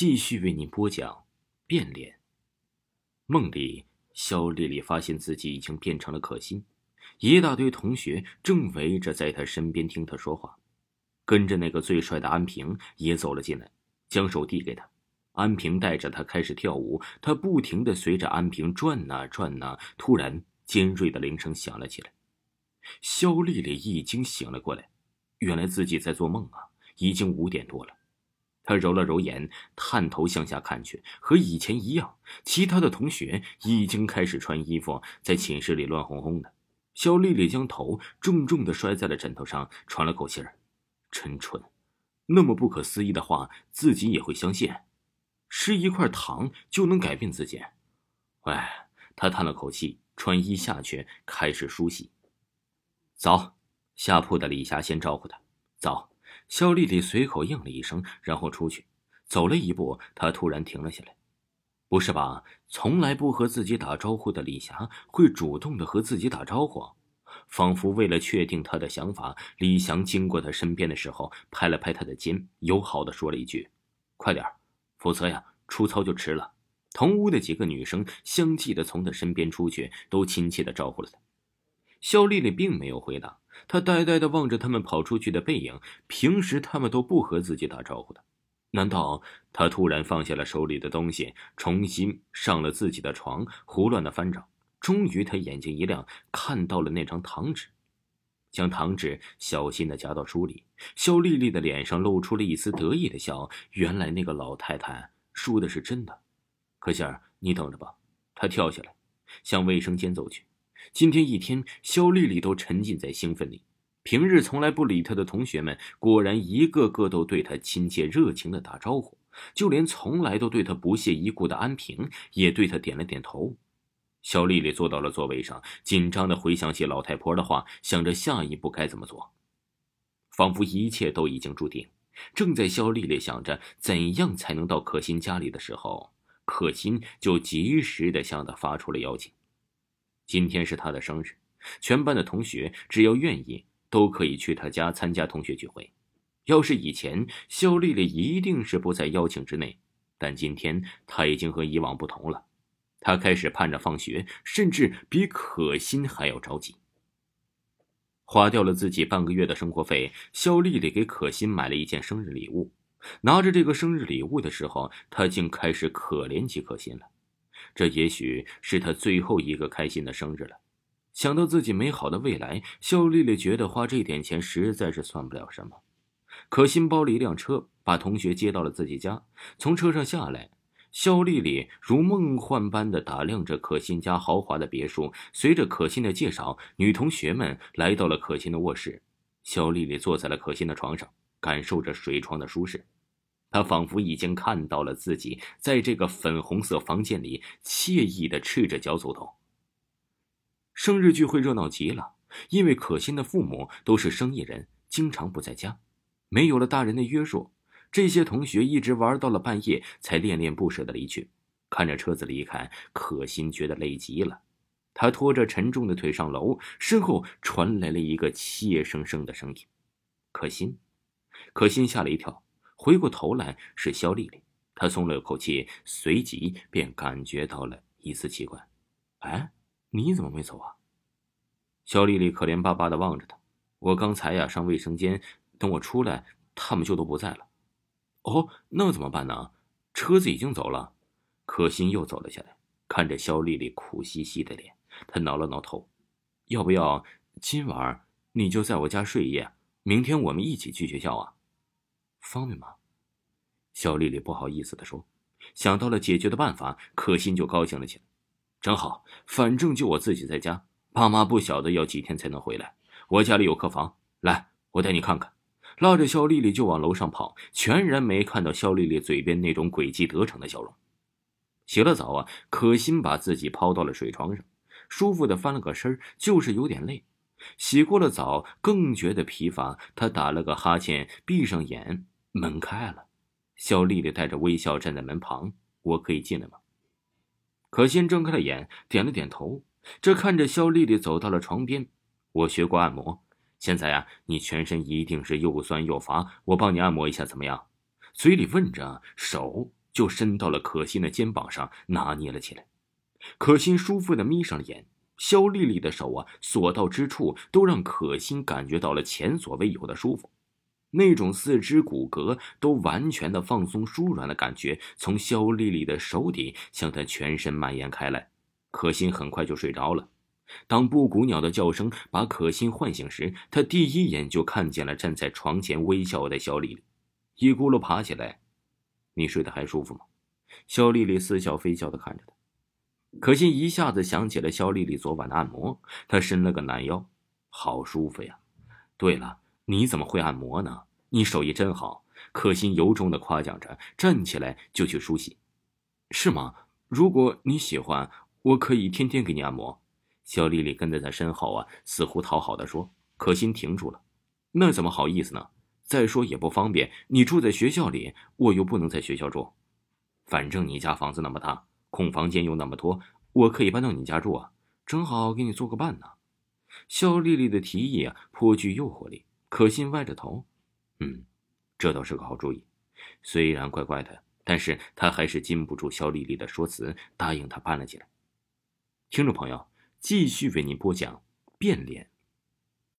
继续为您播讲变脸。梦里，肖丽丽发现自己已经变成了可心，一大堆同学正围着在她身边听她说话，跟着那个最帅的安平也走了进来，将手递给她。安平带着她开始跳舞，她不停的随着安平转呐转呐。突然，尖锐的铃声响了起来，肖丽丽一惊醒了过来，原来自己在做梦啊！已经五点多了。他揉了揉眼，探头向下看去，和以前一样，其他的同学已经开始穿衣服，在寝室里乱哄哄的。肖丽丽将头重重的摔在了枕头上，喘了口气儿，真蠢，那么不可思议的话，自己也会相信？吃一块糖就能改变自己？哎，他叹了口气，穿衣下去，开始梳洗。早，下铺的李霞先招呼他，早。肖丽丽随口应了一声，然后出去，走了一步，她突然停了下来。不是吧？从来不和自己打招呼的李霞会主动的和自己打招呼？仿佛为了确定他的想法，李翔经过他身边的时候，拍了拍他的肩，友好的说了一句：“快点否则呀，出操就迟了。”同屋的几个女生相继的从他身边出去，都亲切的招呼了他。肖丽丽并没有回答。他呆呆的望着他们跑出去的背影，平时他们都不和自己打招呼的，难道他突然放下了手里的东西，重新上了自己的床，胡乱的翻找？终于，他眼睛一亮，看到了那张糖纸，将糖纸小心的夹到书里。肖丽丽的脸上露出了一丝得意的笑，原来那个老太太说的是真的。可心儿，你等着吧。他跳下来，向卫生间走去。今天一天，肖丽丽都沉浸在兴奋里。平日从来不理她的同学们，果然一个个都对她亲切热情的打招呼。就连从来都对她不屑一顾的安平，也对她点了点头。肖丽丽坐到了座位上，紧张的回想起老太婆的话，想着下一步该怎么做。仿佛一切都已经注定。正在肖丽丽想着怎样才能到可心家里的时候，可心就及时的向她发出了邀请。今天是他的生日，全班的同学只要愿意，都可以去他家参加同学聚会。要是以前，肖丽丽一定是不在邀请之内，但今天她已经和以往不同了。她开始盼着放学，甚至比可心还要着急。花掉了自己半个月的生活费，肖丽丽给可心买了一件生日礼物。拿着这个生日礼物的时候，她竟开始可怜起可心了。这也许是他最后一个开心的生日了。想到自己美好的未来，肖丽丽觉得花这点钱实在是算不了什么。可心包了一辆车，把同学接到了自己家。从车上下来，肖丽丽如梦幻般的打量着可心家豪华的别墅。随着可心的介绍，女同学们来到了可心的卧室。肖丽丽坐在了可心的床上，感受着水床的舒适。他仿佛已经看到了自己在这个粉红色房间里惬意的赤着脚走动。生日聚会热闹极了，因为可心的父母都是生意人，经常不在家，没有了大人的约束，这些同学一直玩到了半夜才恋恋不舍的离去。看着车子离开，可心觉得累极了，他拖着沉重的腿上楼，身后传来了一个怯生生的声音：“可心。”可心吓了一跳。回过头来是肖丽丽，她松了口气，随即便感觉到了一丝奇怪。哎，你怎么没走啊？肖丽丽可怜巴巴的望着他。我刚才呀上卫生间，等我出来，他们就都不在了。哦，那怎么办呢？车子已经走了。可心又走了下来，看着肖丽丽苦兮兮的脸，她挠了挠头。要不要今晚你就在我家睡一夜？明天我们一起去学校啊？方便吗？肖丽丽不好意思的说：“想到了解决的办法，可心就高兴了起来。正好，反正就我自己在家，爸妈不晓得要几天才能回来。我家里有客房，来，我带你看看。”拉着肖丽丽就往楼上跑，全然没看到肖丽丽嘴边那种诡计得逞的笑容。洗了澡啊，可心把自己抛到了水床上，舒服的翻了个身就是有点累。洗过了澡，更觉得疲乏，她打了个哈欠，闭上眼。门开了，肖丽丽带着微笑站在门旁。我可以进来吗？可心睁开了眼，点了点头。这看着肖丽丽走到了床边。我学过按摩，现在呀，你全身一定是又酸又乏，我帮你按摩一下怎么样？嘴里问着，手就伸到了可心的肩膀上，拿捏了起来。可心舒服的眯上了眼，肖丽丽的手啊，所到之处都让可心感觉到了前所未有的舒服。那种四肢骨骼都完全的放松舒软的感觉，从肖丽丽的手底向她全身蔓延开来。可心很快就睡着了。当布谷鸟的叫声把可心唤醒时，她第一眼就看见了站在床前微笑的肖丽丽，一咕噜爬起来：“你睡得还舒服吗？”肖丽丽似笑非笑的看着他。可心一下子想起了肖丽丽昨晚的按摩，她伸了个懒腰，好舒服呀。对了。你怎么会按摩呢？你手艺真好，可心由衷的夸奖着，站起来就去梳洗。是吗？如果你喜欢，我可以天天给你按摩。肖丽丽跟在他身后啊，似乎讨好的说。可心停住了，那怎么好意思呢？再说也不方便，你住在学校里，我又不能在学校住。反正你家房子那么大，空房间又那么多，我可以搬到你家住啊，正好给你做个伴呢。肖丽丽的提议啊，颇具诱惑力。可心歪着头，嗯，这倒是个好主意。虽然怪怪的，但是他还是禁不住肖丽丽的说辞，答应她搬了起来。听众朋友，继续为您播讲变脸。